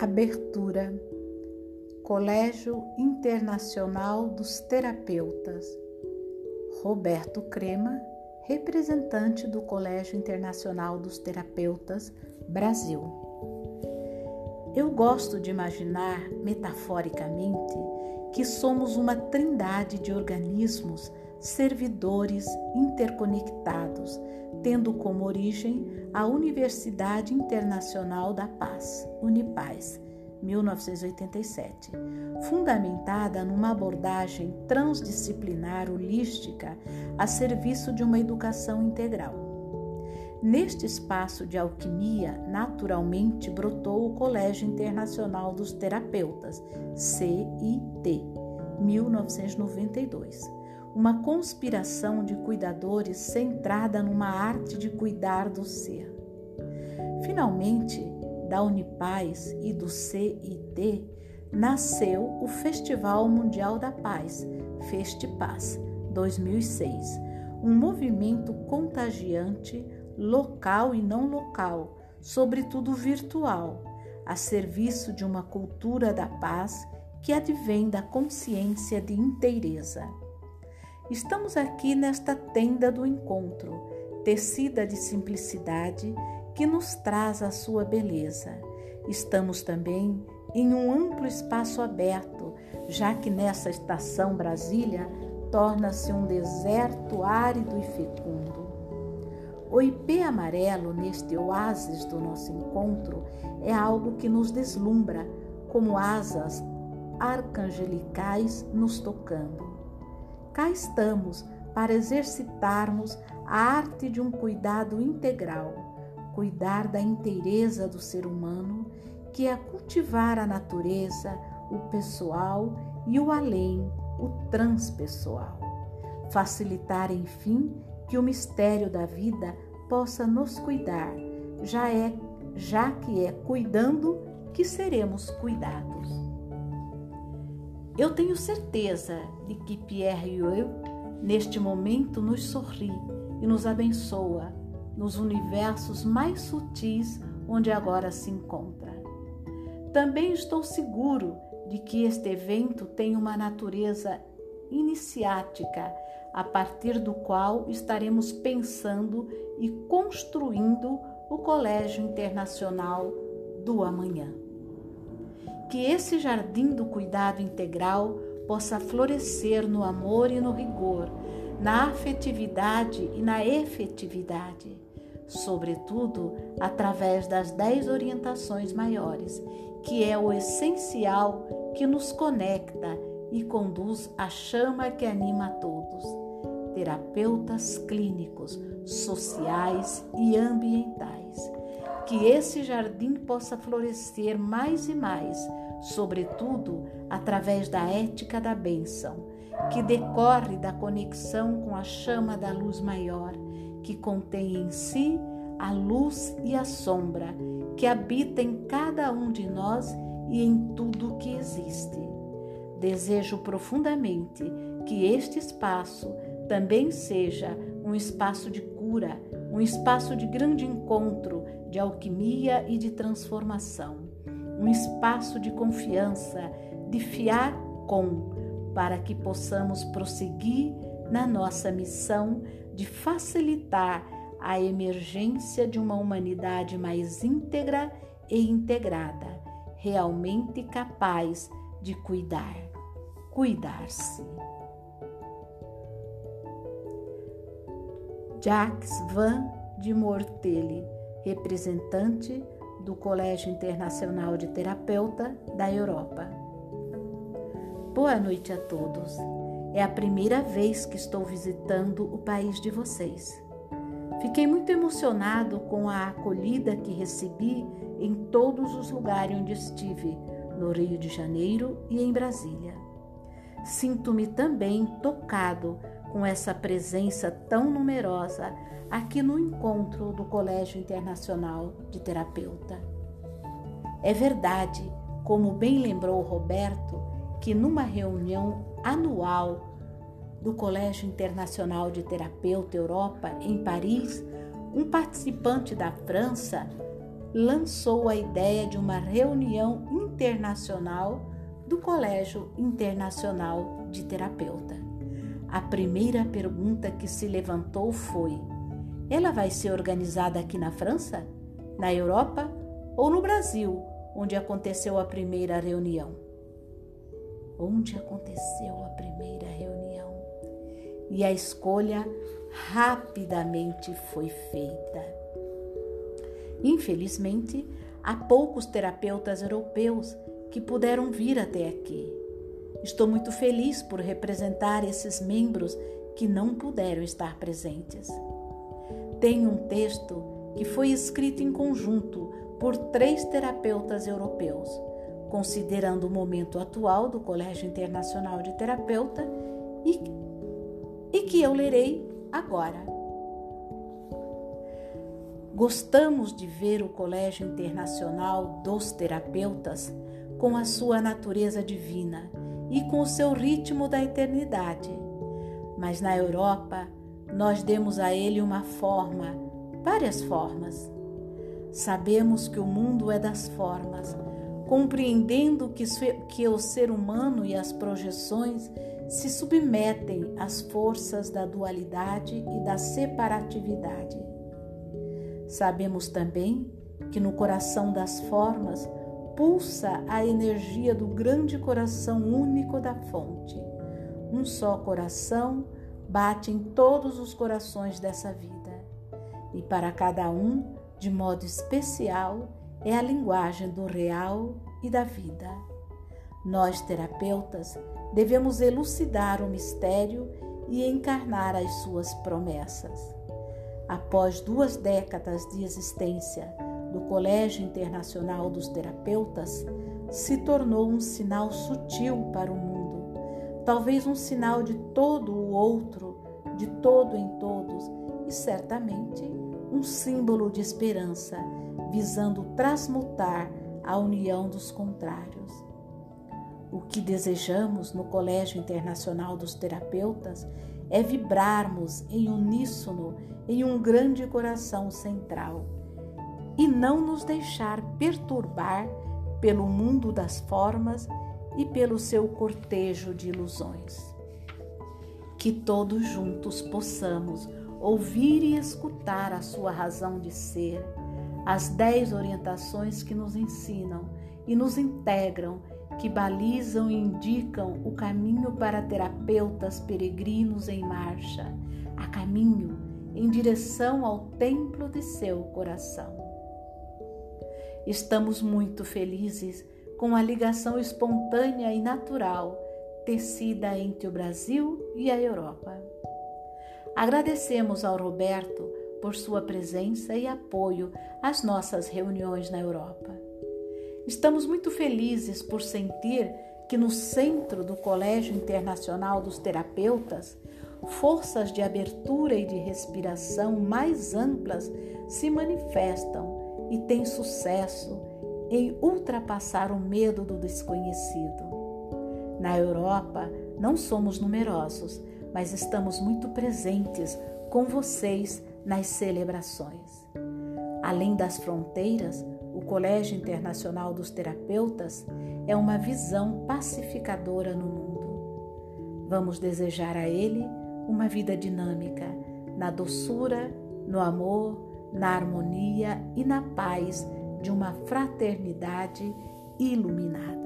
Abertura Colégio Internacional dos Terapeutas Roberto Crema, representante do Colégio Internacional dos Terapeutas Brasil. Eu gosto de imaginar, metaforicamente, que somos uma trindade de organismos servidores interconectados, tendo como origem a Universidade Internacional da Paz, Unipaz, 1987, fundamentada numa abordagem transdisciplinar holística a serviço de uma educação integral. Neste espaço de alquimia, naturalmente brotou o Colégio Internacional dos Terapeutas, CIT, 1992 uma conspiração de cuidadores centrada numa arte de cuidar do ser. Finalmente, da Unipaz e do CIT, nasceu o Festival Mundial da Paz, FestiPaz, 2006, um movimento contagiante, local e não local, sobretudo virtual, a serviço de uma cultura da paz que advém da consciência de inteireza. Estamos aqui nesta tenda do encontro, tecida de simplicidade que nos traz a sua beleza. Estamos também em um amplo espaço aberto, já que nessa estação Brasília torna-se um deserto árido e fecundo. O ipê amarelo neste oásis do nosso encontro é algo que nos deslumbra, como asas arcangelicais nos tocando cá estamos para exercitarmos a arte de um cuidado integral, cuidar da inteireza do ser humano, que é cultivar a natureza, o pessoal e o além, o transpessoal. Facilitar, enfim, que o mistério da vida possa nos cuidar, já é já que é cuidando que seremos cuidados. Eu tenho certeza de que Pierre e eu, neste momento, nos sorri e nos abençoa nos universos mais sutis onde agora se encontra. Também estou seguro de que este evento tem uma natureza iniciática, a partir do qual estaremos pensando e construindo o Colégio Internacional do Amanhã que esse jardim do cuidado integral possa florescer no amor e no rigor, na afetividade e na efetividade, sobretudo através das dez orientações maiores, que é o essencial que nos conecta e conduz à chama que anima a todos. Terapeutas clínicos, sociais e ambientais que esse jardim possa florescer mais e mais, sobretudo através da ética da bênção, que decorre da conexão com a chama da luz maior, que contém em si a luz e a sombra, que habita em cada um de nós e em tudo que existe. Desejo profundamente que este espaço também seja um espaço de um espaço de grande encontro, de alquimia e de transformação, um espaço de confiança, de fiar com, para que possamos prosseguir na nossa missão de facilitar a emergência de uma humanidade mais íntegra e integrada, realmente capaz de cuidar, cuidar-se. Jacques Van de Mortelli representante do Colégio Internacional de Terapeuta da Europa. Boa noite a todos. É a primeira vez que estou visitando o país de vocês. Fiquei muito emocionado com a acolhida que recebi em todos os lugares onde estive, no Rio de Janeiro e em Brasília. Sinto-me também tocado com essa presença tão numerosa aqui no encontro do Colégio Internacional de Terapeuta. É verdade, como bem lembrou Roberto, que numa reunião anual do Colégio Internacional de Terapeuta Europa em Paris, um participante da França lançou a ideia de uma reunião internacional do Colégio Internacional de Terapeuta. A primeira pergunta que se levantou foi: ela vai ser organizada aqui na França, na Europa ou no Brasil, onde aconteceu a primeira reunião? Onde aconteceu a primeira reunião? E a escolha rapidamente foi feita. Infelizmente, há poucos terapeutas europeus que puderam vir até aqui. Estou muito feliz por representar esses membros que não puderam estar presentes. Tem um texto que foi escrito em conjunto por três terapeutas europeus, considerando o momento atual do Colégio Internacional de Terapeuta e, e que eu lerei agora. Gostamos de ver o Colégio Internacional dos Terapeutas com a sua natureza divina e com o seu ritmo da eternidade. Mas na Europa, nós demos a ele uma forma, várias formas. Sabemos que o mundo é das formas, compreendendo que, que o ser humano e as projeções se submetem às forças da dualidade e da separatividade. Sabemos também que no coração das formas pulsa a energia do grande coração único da fonte. Um só coração bate em todos os corações dessa vida. E para cada um, de modo especial, é a linguagem do real e da vida. Nós, terapeutas, devemos elucidar o mistério e encarnar as suas promessas. Após duas décadas de existência, do Colégio Internacional dos Terapeutas se tornou um sinal sutil para o mundo, talvez um sinal de todo o outro, de todo em todos e certamente um símbolo de esperança, visando transmutar a união dos contrários. O que desejamos no Colégio Internacional dos Terapeutas é vibrarmos em uníssono em um grande coração central e não nos deixar perturbar pelo mundo das formas e pelo seu cortejo de ilusões. Que todos juntos possamos ouvir e escutar a sua razão de ser, as dez orientações que nos ensinam e nos integram, que balizam e indicam o caminho para terapeutas peregrinos em marcha, a caminho em direção ao templo de seu coração. Estamos muito felizes com a ligação espontânea e natural tecida entre o Brasil e a Europa. Agradecemos ao Roberto por sua presença e apoio às nossas reuniões na Europa. Estamos muito felizes por sentir que no centro do Colégio Internacional dos Terapeutas, forças de abertura e de respiração mais amplas se manifestam e tem sucesso em ultrapassar o medo do desconhecido. Na Europa, não somos numerosos, mas estamos muito presentes com vocês nas celebrações. Além das fronteiras, o Colégio Internacional dos Terapeutas é uma visão pacificadora no mundo. Vamos desejar a ele uma vida dinâmica, na doçura, no amor, na harmonia e na paz de uma fraternidade iluminada.